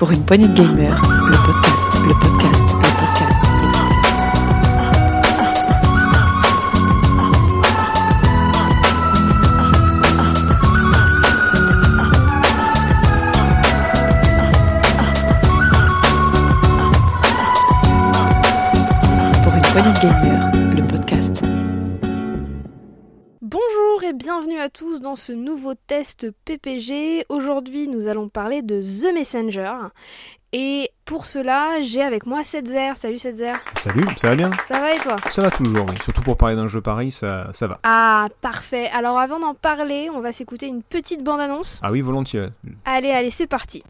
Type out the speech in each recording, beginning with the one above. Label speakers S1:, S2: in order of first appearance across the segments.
S1: Pour une poignée de gamers, le podcast, le podcast, le podcast. Pour une poignée de gamers,
S2: nouveau test PPG. Aujourd'hui, nous allons parler de The Messenger. Et pour cela, j'ai avec moi Setzer. Salut Setzer.
S3: Salut, ça va bien?
S2: Ça va et toi?
S3: Ça va toujours, oui. Surtout pour parler d'un jeu pareil, ça, ça va.
S2: Ah, parfait. Alors avant d'en parler, on va s'écouter une petite bande-annonce.
S3: Ah oui, volontiers.
S2: Allez, allez, c'est parti.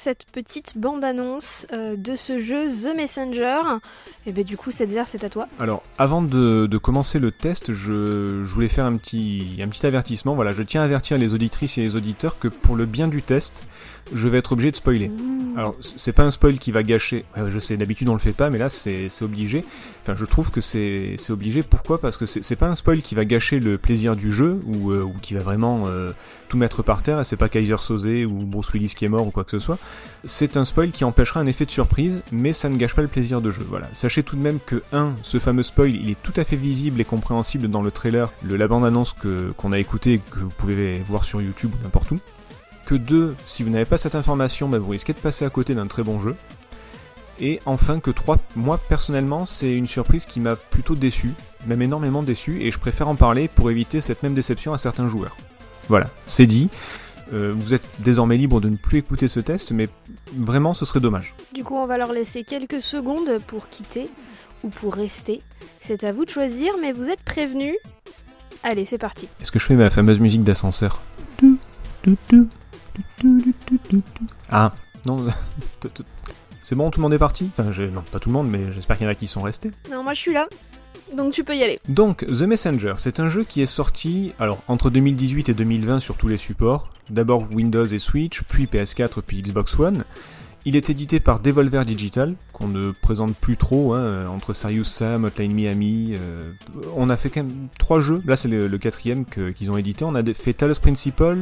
S2: Cette petite bande-annonce euh, de ce jeu The Messenger. Et ben du coup, c'est à toi.
S3: Alors, avant de, commencer le test, je, je voulais faire un petit, un petit avertissement. Voilà, je tiens à avertir les auditrices et les auditeurs que pour le bien du test, je vais être obligé de spoiler. Alors, c'est pas un spoil qui va gâcher. ouais, je sais, d'habitude on le fait pas, mais là c'est obligé. Enfin, je trouve que c'est obligé. Pourquoi? Parce que c'est pas un spoil qui va gâcher le plaisir du jeu ou, euh, qui va vraiment euh, tout mettre par terre. C'est pas Kaiser Soze ou Bruce Willis qui est mort ou quoi que ce soit. C'est un spoil qui empêchera un effet de surprise, mais ça ne gâche pas le plaisir de jeu. Voilà. Sachez tout de même que 1. Ce fameux spoil, il est tout à fait visible et compréhensible dans le trailer, le, la bande-annonce que- qu'on a écouté que vous pouvez voir sur YouTube ou n'importe où. Que 2. Si vous n'avez pas cette information, bah, vous risquez de passer à côté d'un très bon jeu. Et enfin que 3. Moi personnellement, c'est une surprise qui m'a plutôt déçu, même énormément déçu, et je préfère en parler pour éviter cette même déception à certains joueurs. Voilà, c'est dit. Euh, vous êtes désormais libre de ne plus écouter ce test, mais vraiment ce serait dommage.
S2: Du coup, on va leur laisser quelques secondes pour quitter ou pour rester. C'est à vous de choisir, mais vous êtes prévenus. Allez, c'est parti.
S3: Est-ce que je fais ma fameuse musique d'ascenseur? Ah, non. C'est bon, tout le monde est parti? Enfin, non, pas tout le monde, mais j'espère qu'il y en a qui sont restés.
S2: Non, moi je suis là. Donc tu peux y aller.
S3: Donc, The Messenger, c'est un jeu qui est sorti alors entre 2018 et 2020 sur tous les supports. D'abord Windows et Switch, puis PS4, puis Xbox One. Il est édité par Devolver Digital, qu'on ne présente plus trop, hein, entre Serious Sam, Hotline Miami. euh, on a fait quand même trois jeux. Là, c'est le, quatrième qu'ils ont édité. On a fait Talos Principle,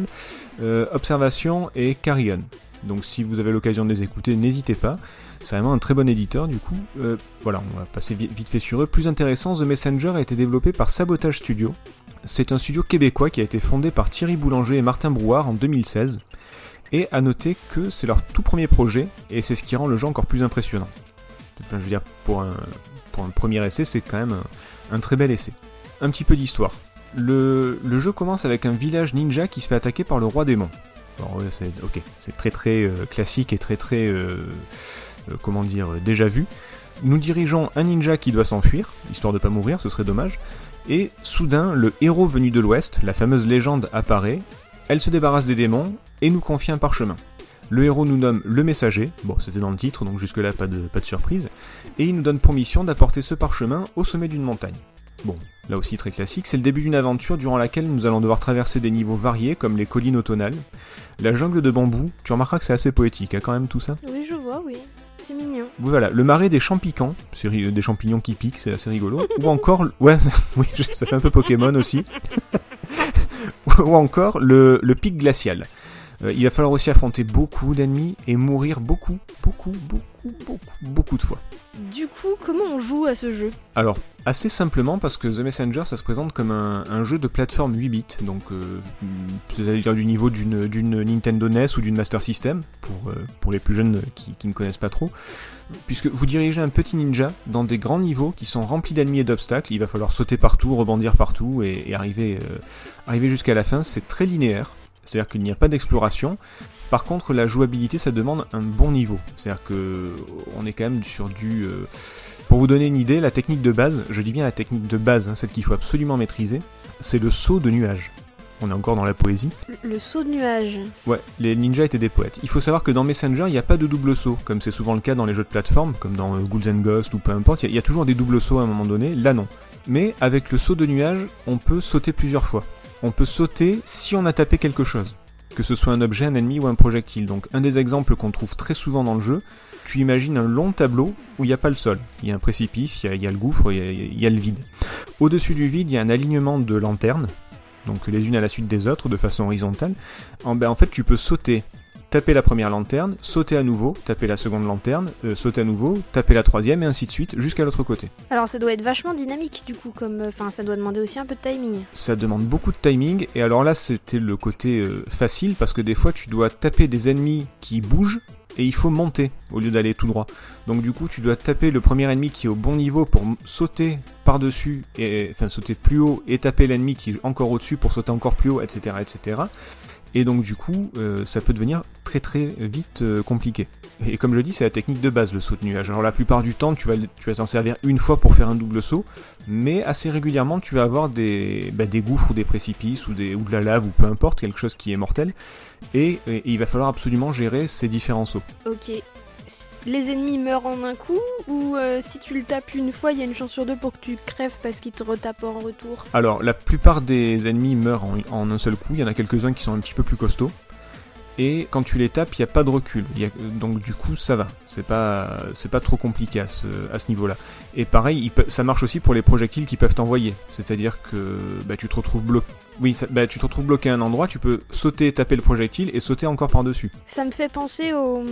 S3: euh, Observation et Carrion. Donc, si vous avez l'occasion de les écouter, n'hésitez pas. C'est vraiment un très bon éditeur, du coup. Euh, voilà, on va passer vi- vite fait sur eux. Plus intéressant, The Messenger a été développé par Sabotage Studio. C'est un studio québécois qui a été fondé par Thierry Boulanger et Martin Brouard en 2016. Et à noter que c'est leur tout premier projet, et c'est ce qui rend le jeu encore plus impressionnant. Je veux dire, pour un, premier essai, c'est quand même un, très bel essai. Un petit peu d'histoire. Le, jeu commence avec un village ninja qui se fait attaquer par le roi démon. C'est ok, c'est très très euh, classique et très très euh, euh, comment dire déjà vu. Nous dirigeons un ninja qui doit s'enfuir, histoire de pas mourir, ce serait dommage. Et soudain, le héros venu de l'ouest, la fameuse légende, apparaît. Elle se débarrasse des démons et nous confie un parchemin. Le héros nous nomme le messager, bon c'était dans le titre donc jusque-là pas de, pas de surprise, et il nous donne pour mission d'apporter ce parchemin au sommet d'une montagne. Bon, là aussi très classique, c'est le début d'une aventure durant laquelle nous allons devoir traverser des niveaux variés comme les collines automnales, la jungle de bambou, tu remarqueras que c'est assez poétique hein, quand même tout ça
S2: Oui, je vois, oui. c'est mignon.
S3: Voilà, le marais des champs piquants, c'est ri- des champignons qui piquent, c'est assez rigolo. Ou encore, ouais, oui, ça fait un peu Pokémon aussi. Ou encore le, le pic glacial. Euh, il va falloir aussi affronter beaucoup d'ennemis et mourir beaucoup, beaucoup, beaucoup, beaucoup, beaucoup de fois.
S2: Du coup, comment on joue à ce jeu?
S3: Alors, assez simplement parce que The Messenger, ça se présente comme un, un jeu de plateforme 8 bits, donc euh, c'est-à-dire du niveau d'une Nintendo NES ou d'une Master System, pour, euh, pour les plus jeunes qui, qui ne connaissent pas trop. Puisque vous dirigez un petit ninja dans des grands niveaux qui sont remplis d'ennemis et d'obstacles, il va falloir sauter partout, rebondir partout et, arriver, euh, arriver jusqu'à la fin. C'est très linéaire, c'est-à-dire qu'il n'y a pas d'exploration. Par contre, la jouabilité, ça demande un bon niveau. C'est-à-dire que on est quand même sur du. euh, Pour vous donner une idée, la technique de base, je dis bien la technique de base, hein, celle qu'il faut absolument maîtriser, c'est le saut de nuage. On est encore dans la poésie.
S2: Le, le saut de nuage.
S3: Ouais, les ninjas étaient des poètes. Il faut savoir que dans Messenger, il n'y a pas de double saut, comme c'est souvent le cas dans les jeux de plateforme, comme dans euh, Ghouls and Ghosts ou peu importe. Il y a- il y, a toujours des doubles sauts à un moment donné. Là, non. Mais avec le saut de nuage, on peut sauter plusieurs fois. On peut sauter si on a tapé quelque chose. Que ce soit un objet, un ennemi ou un projectile. Donc, un des exemples qu'on trouve très souvent dans le jeu, tu imagines un long tableau où il n'y a pas le sol. Il y a un précipice, il y a, il y a le gouffre, il y a, il y a le vide. Au-dessus du vide, il y a un alignement de lanternes, donc les unes à la suite des autres, de façon horizontale. En, ben, en fait, tu peux sauter, taper la première lanterne, sauter à nouveau, taper la seconde lanterne, euh, sauter à nouveau, taper la troisième, et ainsi de suite, jusqu'à l'autre côté.
S2: Alors ça doit être vachement dynamique du coup, comme, euh, enfin ça doit demander aussi un peu de timing.
S3: Ça demande beaucoup de timing, et alors là, c'était le côté euh, facile, parce que des fois, tu dois taper des ennemis qui bougent, et il faut monter au lieu d'aller tout droit. Donc du coup, tu dois taper le premier ennemi qui est au bon niveau pour sauter par-dessus, et enfin sauter plus haut, et taper l'ennemi qui est encore au-dessus pour sauter encore plus haut, etc. etc. Et donc du coup, euh, ça peut devenir très très vite euh, compliqué. Et comme je dis, c'est la technique de base, le saut de nuage. Alors la plupart du temps, tu vas, t'en servir une fois pour faire un double saut, mais assez régulièrement, tu vas avoir des, bah, des gouffres ou des précipices ou, des, ou de la lave ou peu importe, quelque chose qui est mortel. Et, et il va falloir absolument gérer ces différents sauts.
S2: Ok. Les ennemis meurent en un coup ou euh, si tu le tapes une fois, il y a une chance sur deux pour que tu crèves parce qu'il te retape en retour?
S3: Alors, la plupart des ennemis meurent en, un seul coup. Il y en a quelques-uns qui sont un petit peu plus costauds. Et quand tu les tapes, il n'y a pas de recul. A- donc du coup, ça va. C'est pas, pas trop compliqué à ce niveau-là. Et pareil, il peut- ça marche aussi pour les projectiles qui peuvent t'envoyer. C'est-à-dire que bah, tu te retrouves bloqué. Oui, ça- bah, tu te retrouves bloqué à un endroit, tu peux sauter, taper le projectile et sauter encore par-dessus.
S2: Ça me fait penser au.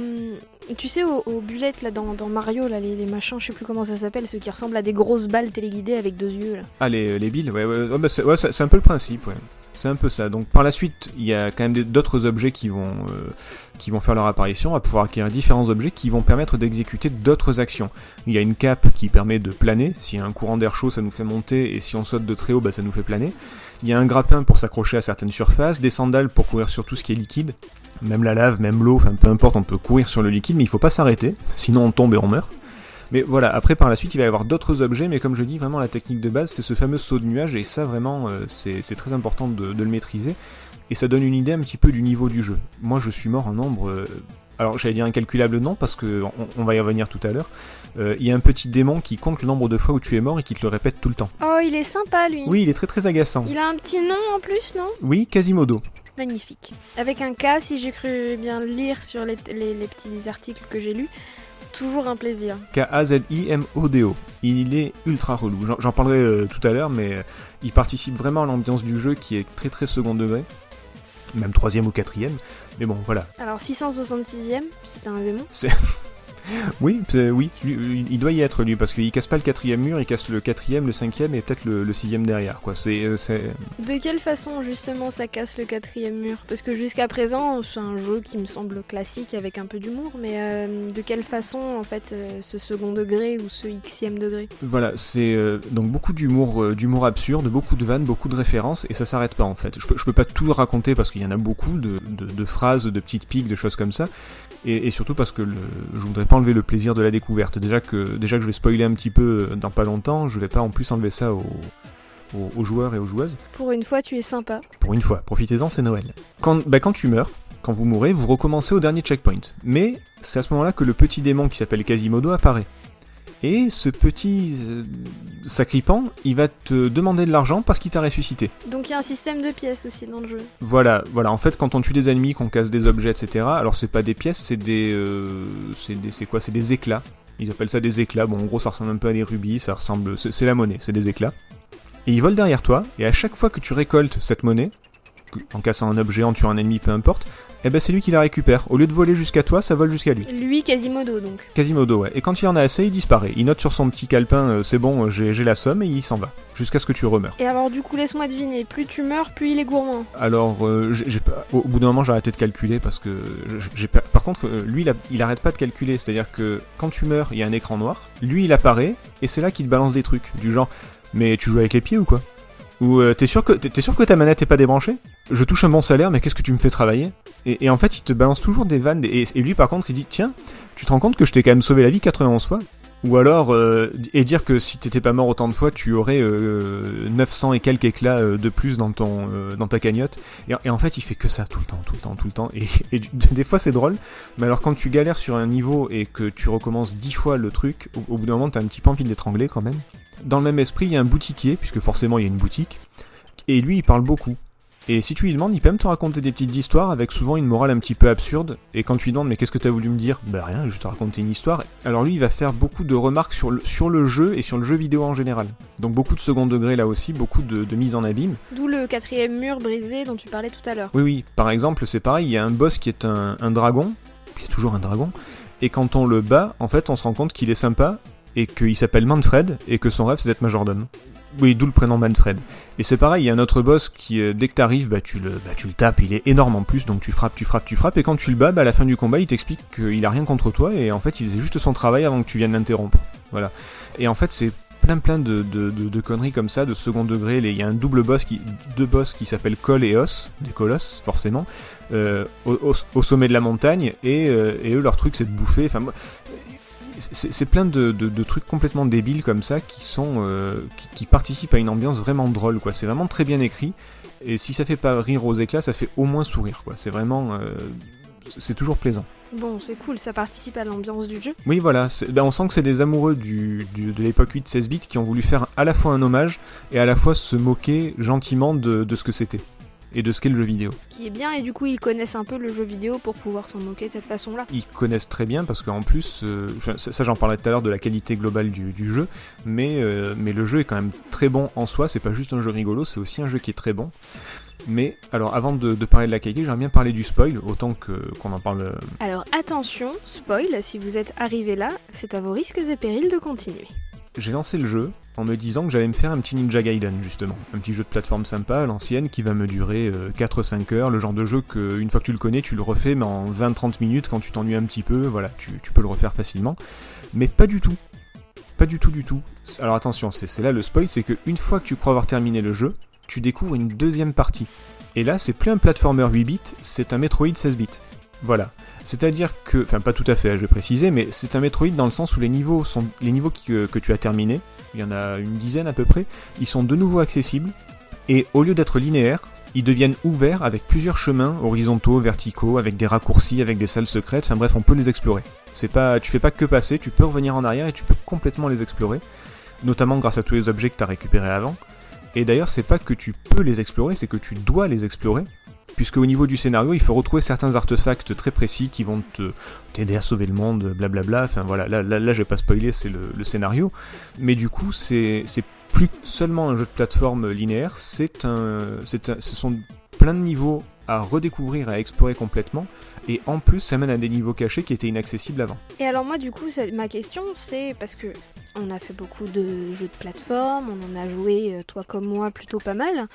S2: Tu sais, aux, aux bulettes là dans, dans Mario, là, les, les machins, je sais plus comment ça s'appelle, ceux qui ressemblent à des grosses balles téléguidées avec deux yeux là.
S3: Ah, les, les billes, ouais, ouais, ouais, bah, c'est ouais, c'est- c'est un peu le principe, ouais. C'est un peu ça. Donc par la suite, il y a quand même d'autres objets qui vont, euh, qui vont faire leur apparition, à pouvoir acquérir différents objets qui vont permettre d'exécuter d'autres actions. Il y a une cape qui permet de planer. S'il y a un courant d'air chaud, ça nous fait monter, et si on saute de très haut, bah, ça nous fait planer. Il y a un grappin pour s'accrocher à certaines surfaces, des sandales pour courir sur tout ce qui est liquide. Même la lave, même l'eau, enfin peu importe, on peut courir sur le liquide, mais il faut pas s'arrêter, sinon on tombe et on meurt. Mais voilà, après par la suite il va y avoir d'autres objets, mais comme je dis, vraiment la technique de base c'est ce fameux saut de nuage, et ça vraiment euh, c'est très important de, de le maîtriser, et ça donne une idée un petit peu du niveau du jeu. Moi je suis mort en nombre, euh, alors j'allais dire incalculable non, parce que on, on va y revenir tout à l'heure, Euh, il y a un petit démon qui compte le nombre de fois où tu es mort et qui te le répète tout le temps.
S2: Oh, il est sympa lui
S3: Oui, il est très très agaçant.
S2: Il a un petit nom en plus, non?
S3: Oui, Quasimodo.
S2: Magnifique. Avec un K, si j'ai cru bien lire sur les, les- les petits articles que j'ai lus. Toujours un plaisir.
S3: K-A-Z-I-M-O-D-O. Il est ultra relou. J'en- parlerai euh, tout à l'heure, mais euh, il participe vraiment à l'ambiance du jeu qui est très très second degré. Même troisième ou quatrième. Mais bon, voilà.
S2: Alors 666ème, c'est un démon.
S3: C'est- oui, lui, il doit y être lui, parce qu'il casse pas le quatrième mur, il casse le quatrième, le cinquième et peut-être le, le sixième derrière, quoi. C'est, euh, c'est-
S2: De quelle façon justement ça casse le quatrième mur? Parce que jusqu'à présent c'est un jeu qui me semble classique avec un peu d'humour, mais euh, de quelle façon en fait euh, ce second degré ou ce xème degré?
S3: Voilà, c'est euh, donc beaucoup d'humour, euh, d'humour absurde, beaucoup de vannes, beaucoup de références, et ça s'arrête pas en fait. Je peux, je peux pas tout raconter parce qu'il y en a beaucoup de, de- de phrases, de petites piques, de choses comme ça, et, et surtout parce que le, je voudrais pas enlever le plaisir de la découverte. Déjà que, déjà que je vais spoiler un petit peu euh, dans pas longtemps, je vais pas en plus enlever ça aux, aux- aux joueurs et aux joueuses.
S2: Pour une fois tu es sympa.
S3: Pour une fois, profitez-en, c'est Noël. Quand, bah, quand tu meurs, quand vous mourrez, vous recommencez au dernier checkpoint. Mais c'est à ce moment-là que le petit démon qui s'appelle Quasimodo apparaît. Et ce petit euh, sacripant, il va te demander de l'argent parce qu'il t'a ressuscité.
S2: Donc il y a un système de pièces aussi dans le jeu.
S3: Voilà, voilà. En fait, quand on tue des ennemis, qu'on casse des objets, etc. Alors c'est pas des pièces, c'est des, euh, c'est des, c'est quoi? C'est des éclats. Ils appellent ça des éclats. Bon, en gros, ça ressemble un peu à des rubis. Ça ressemble, c'est la monnaie, c'est des éclats. Et ils volent derrière toi. Et à chaque fois que tu récoltes cette monnaie, en cassant un objet, en tuant un ennemi, peu importe, eh ben c'est lui qui la récupère. Au lieu de voler jusqu'à toi, ça vole jusqu'à lui.
S2: Lui, Quasimodo donc.
S3: Quasimodo, ouais. Et quand il en a assez, il disparaît. Il note sur son petit calepin, euh, c'est bon, euh, j'ai j'ai la somme, et il s'en va. Jusqu'à ce que tu remeures.
S2: Et alors du coup, laisse-moi deviner, plus tu meurs, plus il est gourmand.
S3: Alors, euh, j'ai- j'ai pas- au, au bout d'un moment, j'ai arrêté de calculer parce que j'ai pas- Par contre, euh, lui, il, a- il arrête pas de calculer. C'est-à-dire que quand tu meurs, il y a un écran noir. Lui, il apparaît et c'est là qu'il te balance des trucs du genre. Mais tu joues avec les pieds ou quoi? Ou euh, t'es sûr que t'es t'es sûr que ta manette est pas débranchée? Je touche un bon salaire, mais qu'est-ce que tu me fais travailler et, en fait, il te balance toujours des vannes. Et, et lui, par contre, il dit tiens, tu te rends compte que je t'ai quand même sauvé la vie 91 fois? Ou alors, euh, et dire que si t'étais pas mort autant de fois, tu aurais euh, 900 et quelques éclats euh, de plus dans, ton, euh, dans ta cagnotte. Et, en fait, il fait que ça tout le temps, tout le temps, tout le temps. Et, des fois, c'est drôle. Mais alors, quand tu galères sur un niveau et que tu recommences 10 fois le truc, au, au bout d'un moment, t'as un petit peu envie de l'étrangler quand même. Dans le même esprit, il y a un boutiquier, puisque forcément, il y a une boutique. Et lui, il parle beaucoup. Et si tu lui demandes, il peut même te raconter des petites histoires avec souvent une morale un petit peu absurde. Et quand tu lui demandes, mais qu'est-ce que t'as voulu me dire? Bah rien, je te raconter une histoire. Alors lui, il va faire beaucoup de remarques sur le, sur le jeu et sur le jeu vidéo en général. Donc beaucoup de second degré là aussi, beaucoup de, de mise en abîme.
S2: D'où le quatrième mur brisé dont tu parlais tout à l'heure.
S3: Oui, oui, par exemple, c'est pareil, il y a un boss qui est un, un dragon, qui est toujours un dragon, et quand on le bat, en fait, on se rend compte qu'il est sympa, et qu'il s'appelle Manfred, et que son rêve, c'est d'être Majordome. Oui, d'où le prénom Manfred. Et c'est pareil, il y a un autre boss qui, euh, dès que t'arrives, bah, tu le, bah, tu le tapes, il est énorme en plus, donc tu frappes, tu frappes, tu frappes, et quand tu le bats, bah, à la fin du combat, il t'explique qu'il a rien contre toi, et en fait, il faisait juste son travail avant que tu viennes l'interrompre. Voilà. Et en fait, c'est plein plein de, de, de- conneries comme ça, de second degré. Il y a un double boss, qui, deux boss qui s'appellent Col et Os, des colosses forcément, euh, au, sommet de la montagne, et, euh, et eux leur truc c'est de bouffer. Enfin, c'est plein de, de- de trucs complètement débiles comme ça qui sont euh, qui, qui participent à une ambiance vraiment drôle quoi. C'est vraiment très bien écrit. Et si ça fait pas rire aux éclats, ça fait au moins sourire quoi. C'est vraiment euh, c'est toujours plaisant.
S2: Bon, c'est cool, ça participe à l'ambiance du jeu.
S3: Oui, voilà, ben, on sent que c'est des amoureux du, du- de l'époque 8-16 bits qui ont voulu faire à la fois un hommage et à la fois se moquer gentiment de, de ce que c'était et de ce qu'est le jeu vidéo.
S2: Qui est bien, et du coup, ils connaissent un peu le jeu vidéo pour pouvoir s'en moquer de cette façon-là.
S3: Ils connaissent très bien parce qu'en plus, euh, ça, ça, j'en parlais tout à l'heure de la qualité globale du, du jeu, mais, euh, mais le jeu est quand même très bon en soi, c'est pas juste un jeu rigolo, c'est aussi un jeu qui est très bon. Mais alors avant de, de parler de la qualité, j'aimerais bien parler du spoil, autant que qu'on en parle. euh,
S2: Alors attention, spoil, si vous êtes arrivé là, c'est à vos risques et périls de continuer.
S3: J'ai lancé le jeu en me disant que j'allais me faire un petit Ninja Gaiden justement, un petit jeu de plateforme sympa à l'ancienne qui va me durer euh, 4-5 heures, le genre de jeu que une fois que tu le connais, tu le refais mais en 20-30 minutes quand tu t'ennuies un petit peu, voilà, tu, peux le refaire facilement. Mais pas du tout. Pas du tout du tout. Alors attention, c'est là le spoil, c'est que une fois que tu crois avoir terminé le jeu, tu découvres une deuxième partie. Et là, c'est plus un platformer 8 bits, c'est un Metroid 16 bits. Voilà. C'est-à-dire que, enfin pas tout à fait, je vais préciser, mais c'est un Metroid dans le sens où les niveaux sont les niveaux que, que tu as terminés, il y en a une dizaine à peu près, ils sont de nouveau accessibles et au lieu d'être linéaires, ils deviennent ouverts avec plusieurs chemins horizontaux, verticaux, avec des raccourcis, avec des salles secrètes. Enfin bref, on peut les explorer. C'est pas, tu fais pas que passer, tu peux revenir en arrière et tu peux complètement les explorer, notamment grâce à tous les objets que tu as récupérés avant. Et d'ailleurs, c'est pas que tu peux les explorer, c'est que tu dois les explorer puisque au niveau du scénario, il faut retrouver certains artefacts très précis qui vont t'aider à sauver le monde, blablabla. Enfin voilà, là, je vais pas spoiler, c'est le, scénario. Mais du coup, c'est plus seulement un jeu de plateforme linéaire, c'est ce sont plein de niveaux à redécouvrir, à explorer complètement. Et en plus, ça mène à des niveaux cachés qui étaient inaccessibles avant.
S2: Et alors moi du coup ma question c'est parce que on a fait beaucoup de jeux de plateforme, on en a joué euh, toi comme moi plutôt pas mal,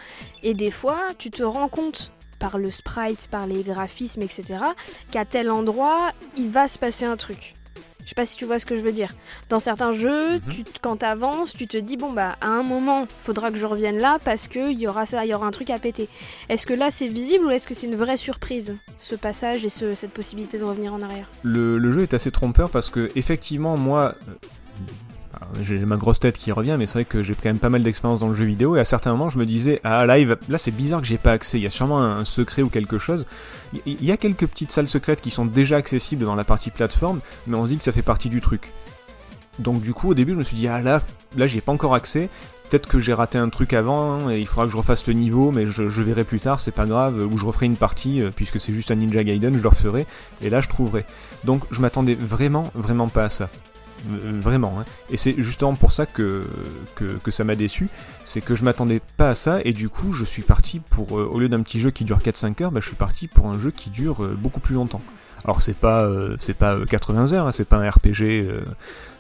S2: et des fois tu te rends compte par le sprite, par les graphismes, etc., qu'à tel endroit il va se passer un truc. Je sais pas si tu vois ce que je veux dire. Dans certains jeux,
S3: Mhm.
S2: tu, quand t'avances, tu te dis bon bah à un moment faudra que je revienne là parce que il y aura ça, il y aura un truc à péter. Est-ce que là c'est visible ou est-ce que c'est une vraie surprise ce passage et ce- cette possibilité de revenir en arrière?
S3: Le, le jeu est assez trompeur parce que effectivement moi euh, j'ai ma grosse tête qui revient mais c'est vrai que j'ai quand même pas mal d'expérience dans le jeu vidéo et à certains moments je me disais ah va- là c'est bizarre que j'ai pas accès il y a sûrement un, secret ou quelque chose il y a quelques petites salles secrètes qui sont déjà accessibles dans la partie plateforme mais on se dit que ça fait partie du truc Donc du coup, au début, je me suis dit, ah là, là, j'y ai pas encore accès. Peut-être que j'ai raté un truc avant et il faudra que je refasse le niveau, mais je, je verrai plus tard, c'est pas grave, ou je referai une partie, euh, puisque c'est juste un Ninja Gaiden, je le referai, et là je trouverai. Donc je m'attendais vraiment, vraiment pas à ça. Vraiment, hein. et c'est justement pour ça que, ça m'a déçu, c'est que je m'attendais pas à ça, et du coup je suis parti pour, euh, au lieu d'un petit jeu qui dure 4-5 heures, bah, je suis parti pour un jeu qui dure euh, beaucoup plus longtemps. Alors c'est pas, euh, c'est pas euh, 80 heures, hein, c'est pas un RPG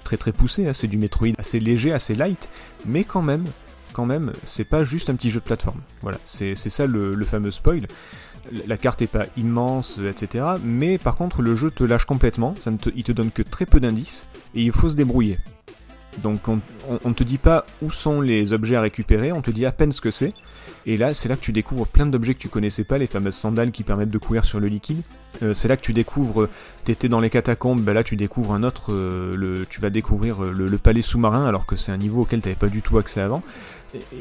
S3: très très poussé, hein, c'est du Metroid assez léger, assez light, mais quand même, quand même, c'est pas juste un petit jeu de plateforme. Voilà, c'est ça le, fameux spoil. La- carte est pas immense, euh, etc. Mais par contre, le jeu te lâche complètement, ça ne te, il te donne que très peu d'indices, et il faut se débrouiller. Donc on, on te dit pas où sont les objets à récupérer, on te dit à peine ce que c'est. Et là, c'est là que tu découvres plein d'objets que tu connaissais pas, les fameuses sandales qui permettent de courir sur le liquide. Euh, c'est là que tu découvres, t'étais dans les catacombes, bah là tu découvres un autre, euh, le, tu vas découvrir euh, le, palais sous-marin alors que c'est un niveau auquel t'avais pas du tout accès avant.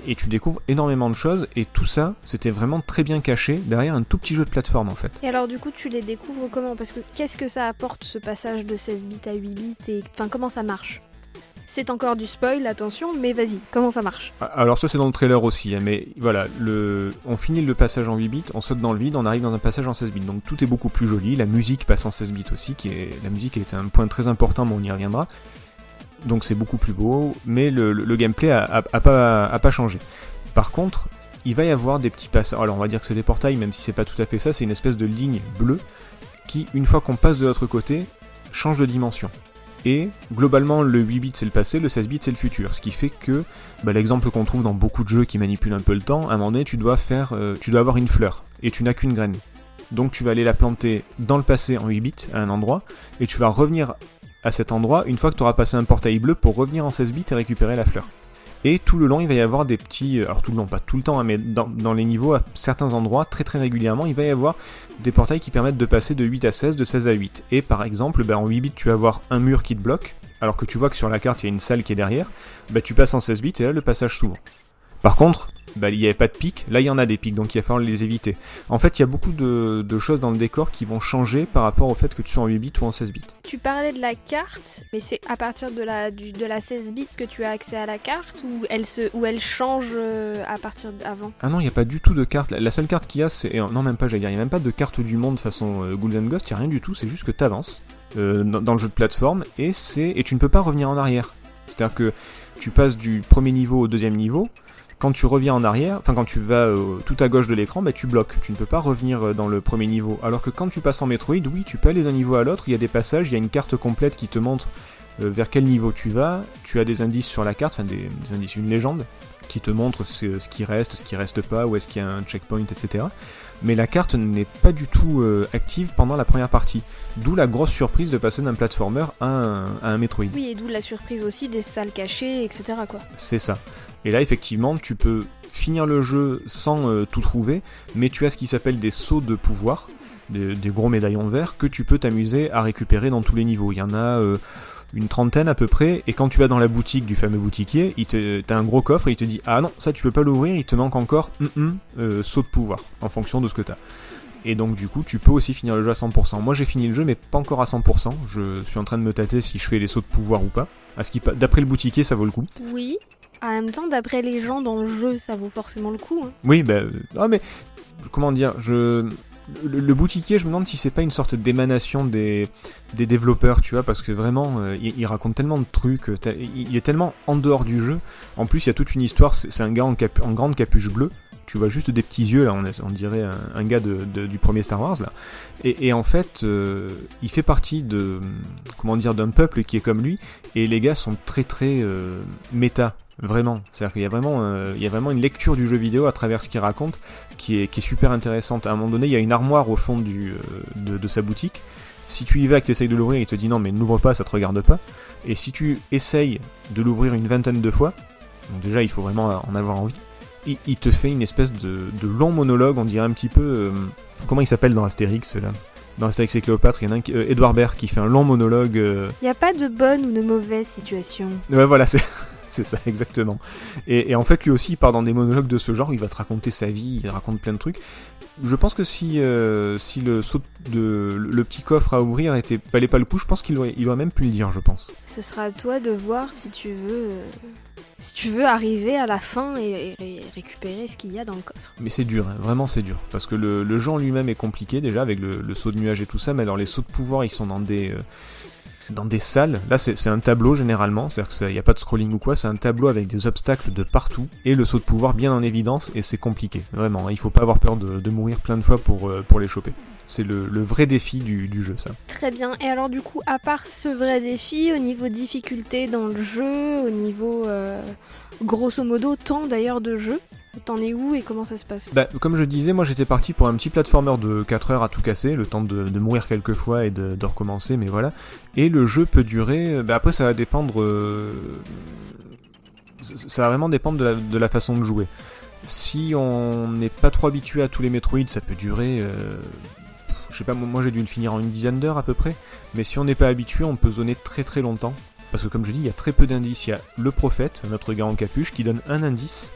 S3: Et, tu découvres énormément de choses et tout ça, c'était vraiment très bien caché derrière un tout petit jeu de plateforme en fait.
S2: Et alors du coup tu les découvres comment? Parce que qu'est-ce que ça apporte ce passage de 16 bits à 8 bits? Enfin comment ça marche? C'est encore du spoil, attention, mais vas-y, comment ça marche?
S3: Alors ça c'est dans le trailer aussi, hein, mais voilà, le... on finit le passage en 8 bits, on saute dans le vide, on arrive dans un passage en 16 bits, donc tout est beaucoup plus joli, la musique passe en 16 bits aussi, qui est... la musique est un point très important, mais on y reviendra. Donc c'est beaucoup plus beau, mais le, gameplay a, pas, pas changé. Par contre, il va y avoir des petits passages, alors on va dire que c'est des portails, même si c'est pas tout à fait ça, c'est une espèce de ligne bleue qui, une fois qu'on passe de l'autre côté, change de dimension. Et globalement, le 8 bits c'est le passé, le 16 bits c'est le futur, ce qui fait que bah, l'exemple qu'on trouve dans beaucoup de jeux qui manipulent un peu le temps, à un moment donné, tu dois faire, euh, tu dois avoir une fleur et tu n'as qu'une graine. Donc tu vas aller la planter dans le passé en 8 bits à un endroit et tu vas revenir à cet endroit une fois que tu auras passé un portail bleu pour revenir en 16 bits et récupérer la fleur. Et tout le long, il va y avoir des petits, alors tout le long, pas tout le temps, hein, mais dans, les niveaux, à certains endroits, très très régulièrement, il va y avoir des portails qui permettent de passer de 8 à 16, de 16 à 8. Et par exemple, bah, en 8 bits, tu vas avoir un mur qui te bloque, alors que tu vois que sur la carte, il y a une salle qui est derrière, bah, tu passes en 16 bits et là, le passage s'ouvre. Par contre, bah, il n'y avait pas de pics, là il y en a des pics, donc il va falloir les éviter. En fait, il y a beaucoup de, de choses dans le décor qui vont changer par rapport au fait que tu sois en 8 bits ou en 16 bits.
S2: Tu parlais de la carte, mais c'est à partir de la, du- de la 16 bits que tu as accès à la carte ou elle, se, ou elle change euh, à partir d'avant?
S3: Ah non, il n'y a pas du tout de carte. La- La seule carte qu'il y a, c'est. euh, Non, même pas, j'allais dire. Il n'y a même pas de carte du monde façon euh, Ghouls and Ghosts, il n'y a rien du tout, c'est juste que tu avances dans, dans le jeu de plateforme et, et tu ne peux pas revenir en arrière. C'est-à-dire que tu passes du premier niveau au deuxième niveau. Quand tu reviens en arrière, enfin quand tu vas euh, tout à gauche de l'écran, bah, tu bloques. Tu ne peux pas revenir euh, dans le premier niveau. Alors que quand tu passes en Metroid, oui, tu peux aller d'un niveau à l'autre. Il y a des passages, il y a une carte complète qui te montre euh, vers quel niveau tu vas. Tu as des indices sur la carte, enfin des, des indices, une légende qui te montre ce, ce qui reste, ce qui reste pas, où est-ce qu'il y a un checkpoint, etc. Mais la carte n'est pas du tout active pendant la première partie. D'où la grosse surprise de passer d'un platformer à un, à un Metroid.
S2: Oui, et d'où la surprise aussi des salles cachées, etc. quoi.
S3: C'est ça. Et là, effectivement, tu peux finir le jeu sans euh, tout trouver, mais tu as ce qui s'appelle des sauts de pouvoir, des, gros médaillons verts, que tu peux t'amuser à récupérer dans tous les niveaux. Il y en a euh, une trentaine à peu près, et quand tu vas dans la boutique du fameux boutiquier, il te, t'as un gros coffre et il te dit Ah non, ça tu peux pas l'ouvrir, il te manque encore hum, hum, euh, saut de pouvoir, en fonction de ce que t'as. Et donc du coup, tu peux aussi finir le jeu à 100%. Moi j'ai fini le jeu, mais pas encore à 100%. Je suis en train de me tâter si je fais les sauts de pouvoir ou pas. D'après le boutiquier, ça vaut le coup.
S2: Oui. En même temps, d'après les gens dans le jeu, ça vaut forcément le coup. hein.
S3: Oui, bah, euh, ah, mais comment dire, je le, boutiquier, je me demande si c'est pas une sorte d'émanation des, des développeurs, tu vois, parce que vraiment, euh, il, raconte tellement de trucs, euh, il est tellement en dehors du jeu. En plus, il y a toute une histoire. C'est un gars en grande capuche bleue. Tu vois juste des petits yeux là, on, dirait un, gars du premier Star Wars là. Et, en fait, euh, il fait partie de comment d'un peuple qui est comme lui. Et les gars sont très très euh, méta, vraiment. C'est-à-dire qu'il y a vraiment, euh, y a vraiment une lecture du jeu vidéo à travers ce qu'il raconte qui est, qui est super intéressante. À un moment donné, il y a une armoire au fond de, sa boutique. Si tu y vas et que tu essayes de l'ouvrir, il te dit non, mais n'ouvre pas, ça te regarde pas. Et si tu essayes de l'ouvrir une vingtaine de fois, déjà il faut vraiment en avoir envie, il, il te fait une espèce de, de long monologue, on dirait un petit peu. euh, comment il s'appelle dans Astérix là? Dans Astérix et Cléopâtre, il y en a un qui, euh, Edouard Baird qui fait un long monologue. euh,
S2: Il n'y a pas de bonne ou de mauvaise situation.
S3: Ouais, voilà, c'est. C'est ça, exactement. Et, et en fait, lui aussi, il part dans des monologues de ce genre, il va te raconter sa vie, il raconte plein de trucs. Je pense que si, euh, si le saut de le petit coffre à ouvrir était valait pas le coup, je pense qu'il aurait, il aurait même pu le dire, je pense.
S2: Ce sera à toi de voir si tu veux, euh, si tu veux arriver à la fin et, et ré- récupérer ce qu'il y a dans le coffre.
S3: Mais c'est dur, hein, vraiment c'est dur. Parce que le, le en lui-même est compliqué déjà avec le, le saut de nuage et tout ça, mais alors les sauts de pouvoir ils sont dans des, euh, dans des salles. Là c'est un tableau généralement, c'est-à-dire qu'il n'y a pas de scrolling ou quoi, c'est un tableau avec des obstacles de partout et le saut de pouvoir bien en évidence et c'est compliqué, vraiment. hein. Il faut pas avoir peur de, mourir plein de fois pour, euh, les choper. C'est le, vrai défi du, du jeu ça.
S2: Très bien. Et alors du coup, à part ce vrai défi, au niveau difficulté dans le jeu, au niveau euh, grosso modo temps d'ailleurs de jeu, t'en es où et comment ça se passe
S3: Bah, comme je disais, moi j'étais parti pour un petit platformer de 4 heures à tout casser, le temps de, mourir quelques fois et de, recommencer, mais voilà. Et le jeu peut durer. euh, Bah, après, ça va dépendre. euh, ça- va vraiment dépendre de la, façon de jouer. Si on n'est pas trop habitué à tous les Metroid, ça peut durer. euh, je sais pas, moi, j'ai dû le finir en une dizaine d'heures à peu près. Mais si on n'est pas habitué, on peut zoner très très longtemps. Parce que comme je dis, il y a très peu d'indices. Il y a le prophète, notre gars en capuche, qui donne un indice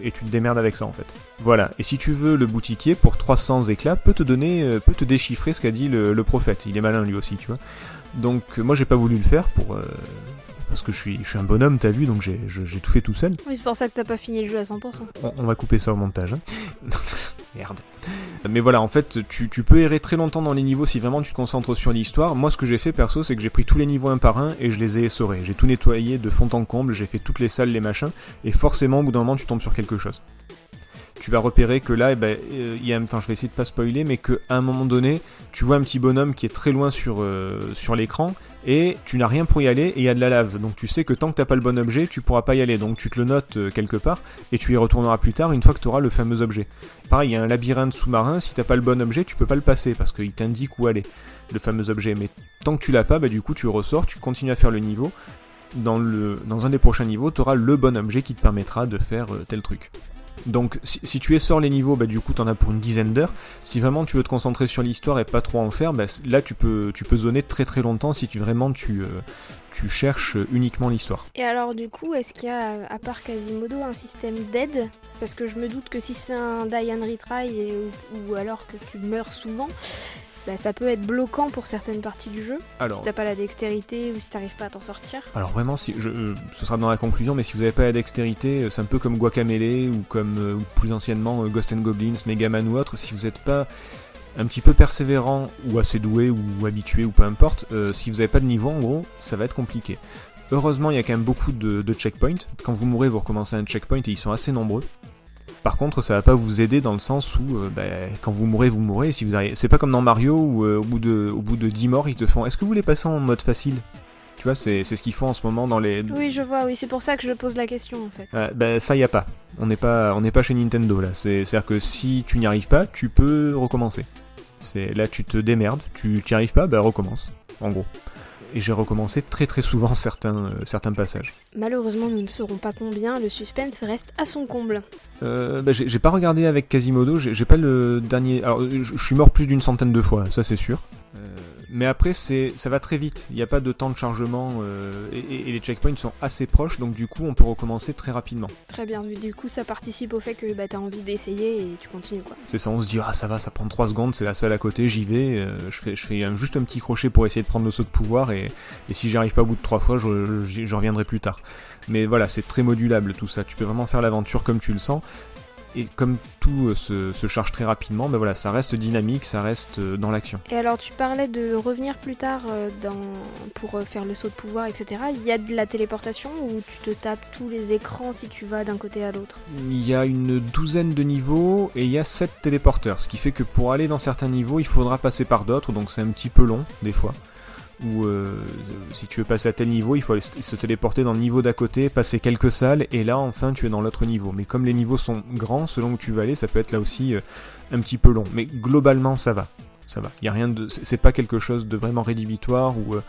S3: et tu te démerdes avec ça en fait. Voilà, et si tu veux, le boutiquier pour 300 éclats peut te donner, euh, peut te déchiffrer ce qu'a dit le, prophète. Il est malin lui aussi, tu vois. Donc moi j'ai pas voulu le faire pour euh, parce que je suis, je suis un bonhomme, t'as vu, donc j'ai tout fait tout seul.
S2: Oui, c'est pour ça que t'as pas fini le jeu à 100%.
S3: On, on va couper ça au montage. hein. Merde. Mais voilà, en fait, tu, tu peux errer très longtemps dans les niveaux si vraiment tu te concentres sur l'histoire. Moi, ce que j'ai fait perso, c'est que j'ai pris tous les niveaux un par un et je les ai essorés. J'ai tout nettoyé de fond en comble, j'ai fait toutes les salles, les machins, et forcément, au bout d'un moment, tu tombes sur quelque chose. Tu vas repérer que là, eh ben, euh, il y a un temps, je vais essayer de pas spoiler, mais qu'à un moment donné, tu vois un petit bonhomme qui est très loin sur, euh, sur l'écran, et tu n'as rien pour y aller, et il y a de la lave. Donc tu sais que tant que t'as pas le bon objet, tu pourras pas y aller. Donc tu te le notes euh, quelque part, et tu y retourneras plus tard une fois que tu auras le fameux objet. Pareil, il y a un labyrinthe sous-marin, si t'as pas le bon objet, tu peux pas le passer, parce qu'il t'indique où aller, le fameux objet. Mais tant que tu l'as pas, bah du coup tu ressors, tu continues à faire le niveau. Dans, dans un des prochains niveaux, tu auras le bon objet qui te permettra de faire euh, tel truc. Donc si, si tu essors les niveaux, bah du coup t'en as pour une dizaine d'heures. Si vraiment tu veux te concentrer sur l'histoire et pas trop en faire, bah, là tu peux, tu zoner très très longtemps si tu vraiment tu, euh, cherches uniquement l'histoire.
S2: Et alors du coup, est-ce qu'il y a, à part Quasimodo, un système d'aide? Parce que je me doute que si c'est un die and retry et, ou, ou alors que tu meurs souvent, bah, ça peut être bloquant pour certaines parties du jeu.
S3: Alors,
S2: Si t'as pas la dextérité ou si t'arrives pas à t'en sortir.
S3: Alors vraiment, si je, euh, ce sera dans la conclusion, mais si vous n'avez pas la dextérité, euh, c'est un peu comme Guacamele ou comme euh, plus anciennement euh, Ghost and Goblins, Megaman ou autre. Si vous n'êtes pas un petit peu persévérant ou assez doué ou habitué ou peu importe, euh, si vous n'avez pas de niveau en gros, ça va être compliqué. Heureusement, il y a quand même beaucoup de, de checkpoints. Quand vous mourrez, vous recommencez un checkpoint et ils sont assez nombreux. Par contre, ça va pas vous aider dans le sens où, euh, bah, quand vous mourrez, vous mourrez. Si vous arrivez, c'est pas comme dans Mario où euh, au bout de, au bout de 10 morts, ils te font. Est-ce que vous voulez passer en mode facile? Tu vois, c'est, c'est ce qu'ils font en ce moment dans les.
S2: Oui, je vois, oui, c'est pour ça que je pose la question en fait.
S3: Euh, bah, ça y a pas. On n'est pas, on n'est pas chez Nintendo là. C'est, c'est-à-dire que si tu n'y arrives pas, tu peux recommencer. C'est là, tu te démerdes. Tu n'y arrives pas, bah recommence. En gros. Et j'ai recommencé très très souvent certains, euh, certains passages.
S2: Malheureusement, nous ne saurons pas combien, le suspense reste à son comble.
S3: Euh, bah, j'ai, pas regardé avec Quasimodo. J'ai, pas le dernier. Alors, je, je suis mort plus d'une centaine de fois. Ça c'est sûr. Euh, mais après, c'est, ça va très vite. Il n'y a pas de temps de chargement euh, et, les checkpoints sont assez proches. Donc du coup, on peut recommencer très rapidement.
S2: Très bien, du coup, ça participe au fait que bah, t'as envie d'essayer et tu continues quoi.
S3: C'est ça, on se dit ah ça va, ça prend 3 secondes, c'est la salle à côté, j'y vais, euh, je fais, je fais un- juste un petit crochet pour essayer de prendre le saut de pouvoir et, et si j'y arrive pas au bout de 3 fois, je, je- je reviendrai plus tard. Mais voilà, c'est très modulable tout ça, tu peux vraiment faire l'aventure comme tu le sens. Et comme tout euh, se, se charge très rapidement, ben voilà, ça reste dynamique, ça reste euh, dans l'action.
S2: Et alors, tu parlais de revenir plus tard euh, dans... pour faire le saut de pouvoir, etc. Il y a de la téléportation ou tu te tapes tous les écrans si tu vas d'un côté à l'autre?
S3: Il y a une douzaine de niveaux et il y a 7 téléporteurs, ce qui fait que pour aller dans certains niveaux, il faudra passer par d'autres, donc c'est un petit peu long des fois. Ou euh, si tu veux passer à tel niveau, il faut se téléporter dans le niveau d'à côté, passer quelques salles, et là enfin tu es dans l'autre niveau. Mais comme les niveaux sont grands, selon où tu vas aller, ça peut être là aussi euh, un petit peu long. Mais globalement ça va, ça va. Il y a rien de, c'est pas quelque chose de vraiment rédhibitoire ou euh,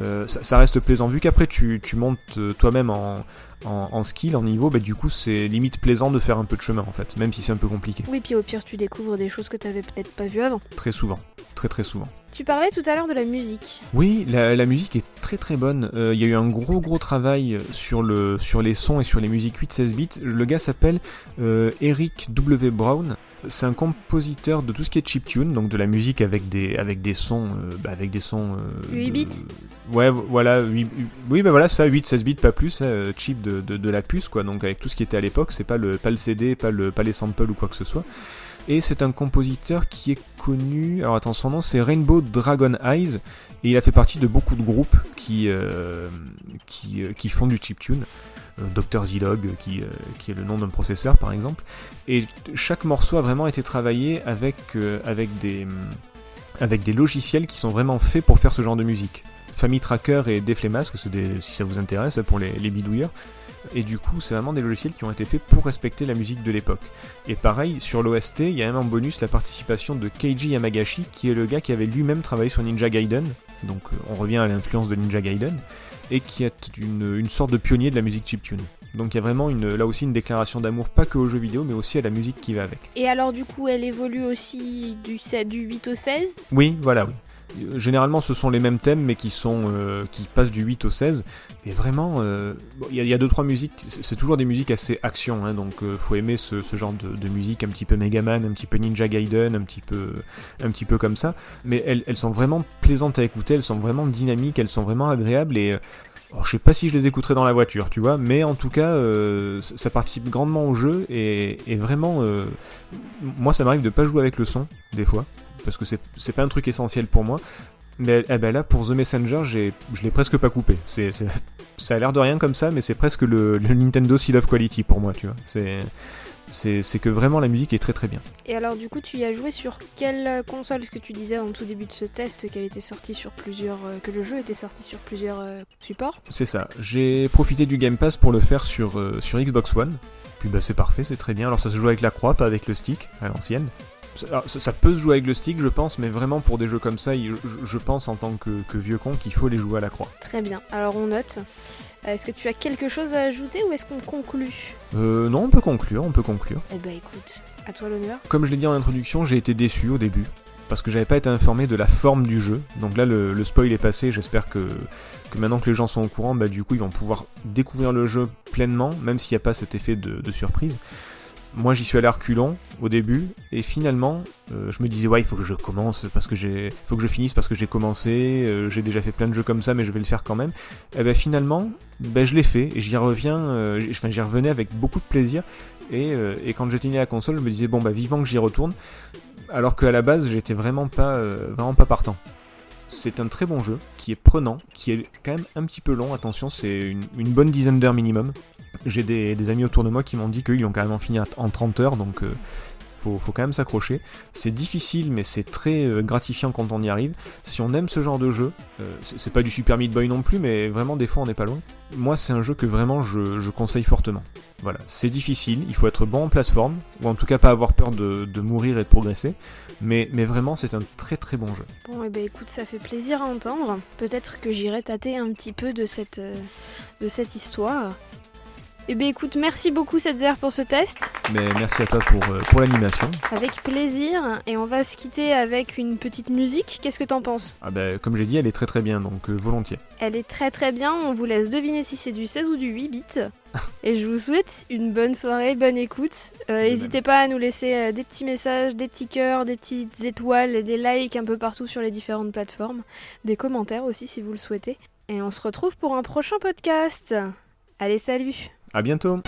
S3: euh, ça, ça reste plaisant. Vu qu'après tu, tu montes toi-même en, en, en skill, en niveau, bah du coup c'est limite plaisant de faire un peu de chemin en fait, même si c'est un peu compliqué.
S2: Oui, puis au pire, tu découvres des choses que t'avais peut-être pas vues avant.
S3: Très souvent, très très souvent.
S2: Tu parlais tout à l'heure de la musique.
S3: Oui, la, musique est très très bonne. Euh, Il y a eu un gros gros travail sur, le, sur les sons et sur les musiques 8-16 bits. Le gars s'appelle euh, Eric W. Brown. C'est un compositeur de tout ce qui est chiptune, donc de la musique avec des, avec des sons. euh, bah, avec des sons. euh,
S2: 8
S3: de-
S2: bits
S3: Ouais, voilà. oui, bah voilà, ça, 8, 16 bits, pas plus, euh, chip de, de, de la puce, quoi. Donc avec tout ce qui était à l'époque, c'est pas le, pas le CD, pas, le, pas les samples ou quoi que ce soit. Et c'est un compositeur qui est connu. Alors attends, son nom c'est Rainbow Dragon Eyes. Et il a fait partie de beaucoup de groupes qui, euh, qui, euh, qui font du chiptune. Euh, Dr. Zilog, qui, euh, qui est le nom d'un processeur par exemple. Et chaque morceau a vraiment été travaillé avec, euh, avec, des, hum, avec des logiciels qui sont vraiment faits pour faire ce genre de musique. Family Tracker et des, si ça vous intéresse, pour les, les bidouilleurs. Et du coup, c'est vraiment des logiciels qui ont été faits pour respecter la musique de l'époque. Et pareil, sur l'OST, il y a même en bonus la participation de Keiji Yamagashi, qui est le gars qui avait lui-même travaillé sur Ninja Gaiden. Donc euh, on revient à l'influence de Ninja Gaiden. Et qui est une, une sorte de pionnier de la musique chiptune. Donc il y a vraiment une, là aussi une déclaration d'amour, pas que aux jeux vidéo, mais aussi à la musique qui va avec.
S2: Et alors du coup, elle évolue aussi du, se- du 8 au 16
S3: Oui, voilà, oui. Généralement, ce sont les mêmes thèmes, mais qui sont euh, qui passent du 8 au 16. Et vraiment, euh, bon, il y, a- il y a deux trois musiques. C'est toujours des musiques assez action, hein, donc euh, faut aimer ce, ce genre de, de musique, un petit peu Megaman, un petit peu Ninja Gaiden, un petit peu un petit peu comme ça. Mais elles, elles sont vraiment plaisantes à écouter, elles sont vraiment dynamiques, elles sont vraiment agréables et alors, je sais pas si je les écouterai dans la voiture, tu vois, mais en tout cas, euh, ça participe grandement au jeu et, vraiment, euh, moi, ça m'arrive de pas jouer avec le son des fois parce que c'est pas un truc essentiel pour moi. Mais eh ben là, pour The Messenger, j'ai je l'ai presque pas coupé. C'est- ça a l'air de rien comme ça, mais c'est presque le, le Nintendo Seal of Quality pour moi, tu vois. C'est c'est que vraiment la musique est très très bien.
S2: Et alors du coup, tu y as joué sur quelle console? Parce que tu disais en tout début de ce test qu'elle était sortie sur plusieurs, euh, que le jeu était sorti sur plusieurs euh, supports.
S3: C'est ça. J'ai profité du Game Pass pour le faire sur, euh, sur Xbox One. Puis bah c'est parfait, c'est très bien. Alors ça se joue avec la croix, pas avec le stick, à l'ancienne. Ça, ça- peut se jouer avec le stick, je pense, mais vraiment pour des jeux comme ça, je pense en tant que, que vieux con qu'il faut les jouer à la croix.
S2: Très bien. Alors on note. Est-ce que tu as quelque chose à ajouter ou est-ce qu'on conclut
S3: Euh, non, on peut conclure, on peut conclure.
S2: Eh ben écoute, à toi l'honneur.
S3: Comme je l'ai dit en introduction, j'ai été déçu au début. Parce que j'avais pas été informé de la forme du jeu. Donc là, le, le spoil est passé. J'espère que, que maintenant que les gens sont au courant, bah, du coup, ils vont pouvoir découvrir le jeu pleinement, même s'il n'y a pas cet effet de, de surprise. Moi, j'y suis allé à au début, et finalement, euh, je me disais, ouais, il faut que je commence parce que j'ai, faut que je finisse parce que j'ai commencé. euh, j'ai déjà fait plein de jeux comme ça, mais je vais le faire quand même. Et ben finalement, ben, je l'ai fait, et j'y reviens, euh, enfin, j'y revenais avec beaucoup de plaisir. Et, et quand j'éteignais la console, je me disais, bon, bah, vivant que j'y retourne. Alors qu'à la base, j'étais vraiment pas, vraiment pas partant. C'est un très bon jeu, qui est prenant, qui est quand même un petit peu long, attention, c'est une, une bonne dizaine d'heures minimum. J'ai des, amis autour de moi qui m'ont dit qu'ils l'ont carrément fini en 30 heures, donc euh, faut, quand même s'accrocher. C'est difficile, mais c'est très euh, gratifiant quand on y arrive. Si on aime ce genre de jeu, euh, c'est pas du Super Meat Boy non plus, mais vraiment des fois on n'est pas loin. Moi, c'est un jeu que vraiment je, conseille fortement. Voilà, c'est difficile, il faut être bon en plateforme, ou en tout cas pas avoir peur de, mourir et de progresser, mais, vraiment c'est un très très bon jeu.
S2: Bon, et ben écoute, ça fait plaisir à entendre. Peut-être que j'irai tâter un petit peu de cette histoire. Et ben écoute, merci beaucoup Setzer pour ce test.
S3: Mais merci à toi pour, euh, pour l'animation.
S2: Avec plaisir. Et on va se quitter avec une petite musique. Qu'est-ce que t'en penses?
S3: Ah bah, comme j'ai dit, elle est très très bien, donc euh, volontiers.
S2: Elle est très très bien. On vous laisse deviner si c'est du 16 ou du 8 bits. Et je vous souhaite une bonne soirée, bonne écoute. Euh. N'hésitez pas à nous laisser des petits messages, des petits cœurs, des petites étoiles et des likes un peu partout sur les différentes plateformes. Des commentaires aussi si vous le souhaitez. Et on se retrouve pour un prochain podcast. Allez, salut
S3: À bientôt